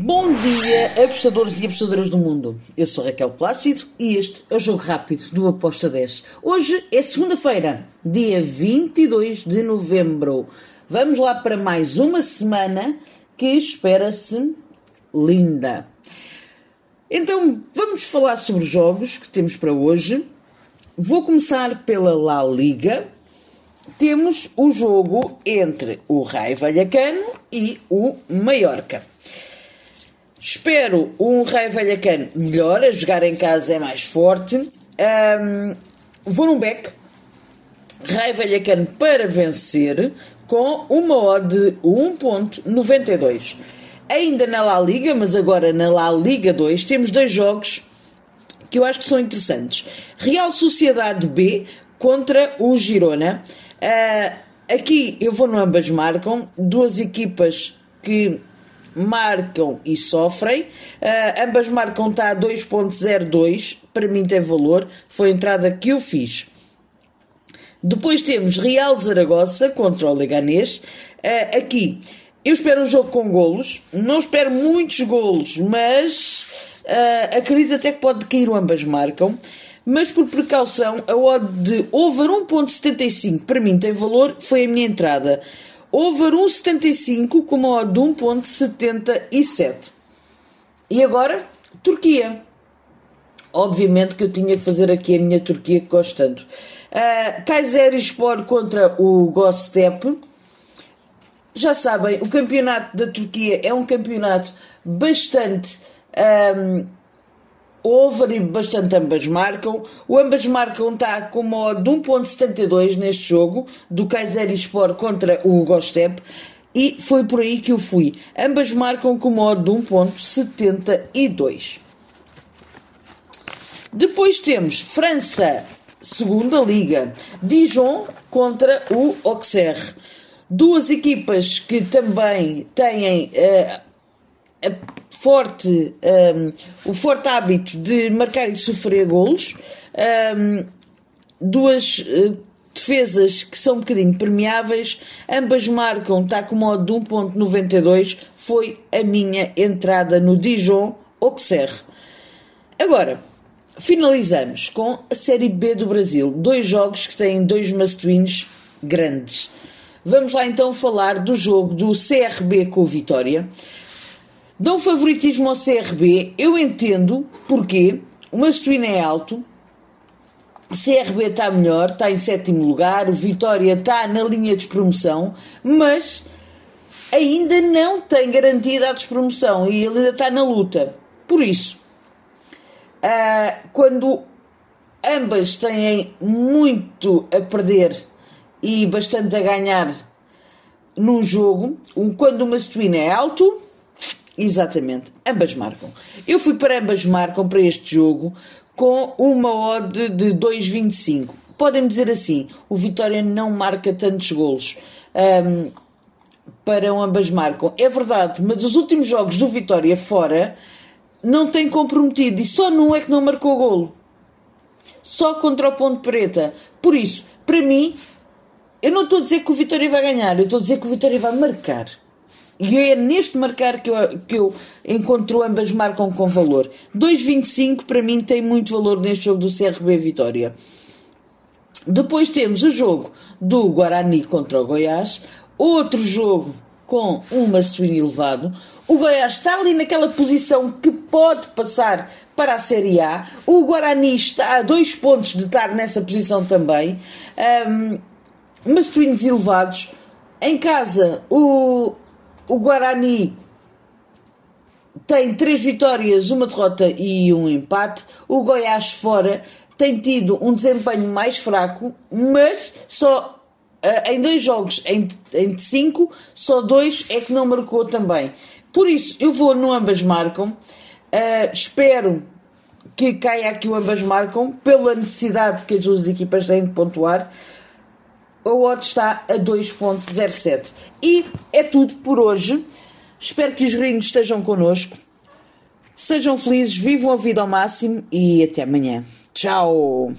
Bom dia, apostadores e apostadoras do mundo. Eu sou Raquel Plácido e este é o Jogo Rápido do Aposta 10. Hoje é segunda-feira, dia 22 de novembro. Vamos lá para mais uma semana que espera-se linda. Então, vamos falar sobre os jogos que temos para hoje. Vou começar pela La Liga. Temos o jogo entre o Raio Vallecano e o Mallorca. Espero um Raio Vallecano melhor, a jogar em casa é mais forte. Um, vou num back. Raio Vallecano para vencer com uma odd de 1.92. Ainda na La Liga, mas agora na La Liga 2, temos dois jogos que eu acho que são interessantes. Real Sociedade B contra o Girona. Uh, aqui eu vou no ambas marcam, duas equipas que marcam e sofrem. Uh, ambas marcam está a 2.02, para mim tem valor, foi a entrada que eu fiz. Depois temos Real Zaragoza contra o Leganés. Uh, aqui eu espero um jogo com golos, não espero muitos golos, mas uh, acredito até que pode cair ambas marcam. Mas por precaução, a odd de over 1.75 para mim tem valor, foi a minha entrada. Over 1,75 com uma odd de 1,77. E agora, Turquia. Obviamente que eu tinha que fazer aqui a minha Turquia tanto. Uh, Kayserispor contra o Gostep. Já sabem, o campeonato da Turquia é um campeonato bastante um, over e bastante ambas marcam. O ambas marcam está com uma odd de 1.72 neste jogo, do Kayserispor contra o Gostep. E foi por aí que eu fui. Ambas marcam com uma odd de 1.72. Depois temos França, segunda liga. Dijon contra o Auxerre. Duas equipas que também têm uh, forte, um, o forte hábito de marcar e sofrer golos. Um, duas uh, defesas que são um bocadinho permeáveis, ambas marcam, está com modo de 1.92, foi a minha entrada no Dijon Auxerre. Agora, finalizamos com a Série B do Brasil, dois jogos que têm dois must grandes. Vamos lá então falar do jogo do CRB com o Vitória. Dou favoritismo ao CRB, eu entendo porque o Mastuíno é alto, o CRB está melhor, está em sétimo lugar, o Vitória está na linha de despromoção, mas ainda não tem garantida a despromoção e ele ainda está na luta. Por isso, uh, quando ambas têm muito a perder e bastante a ganhar num jogo, quando o Mastuíno é alto Exatamente, ambas marcam. Eu fui para ambas marcam para este jogo com uma odd de 2,25. Podem-me dizer assim: o Vitória não marca tantos golos. Um, para ambas marcam. É verdade, mas os últimos jogos do Vitória fora não tem comprometido e só num é que não marcou golo. Só contra o Ponte Preta. Por isso, para mim, eu não estou a dizer que o Vitória vai ganhar, eu estou a dizer que o Vitória vai marcar. E é neste marcar que eu, que eu encontro ambas marcam com valor. 2,25 para mim tem muito valor neste jogo do CRB Vitória. Depois temos o jogo do Guarani contra o Goiás, outro jogo com um masculino elevado. O Goiás está ali naquela posição que pode passar para a Série A. O Guarani está a dois pontos de estar nessa posição também. Um, masculinos elevados. Em casa, o, o Guarani tem três vitórias, uma derrota e um empate. O Goiás fora tem tido um desempenho mais fraco, mas só uh, em dois jogos em, em cinco, só dois é que não marcou também. Por isso, eu vou no ambas marcam. Uh, espero que caia aqui o ambas marcam, pela necessidade que as duas equipas têm de pontuar o odd está a 2.07. E é tudo por hoje. Espero que os gringos estejam connosco. Sejam felizes, vivam a vida ao máximo e até amanhã. Tchau!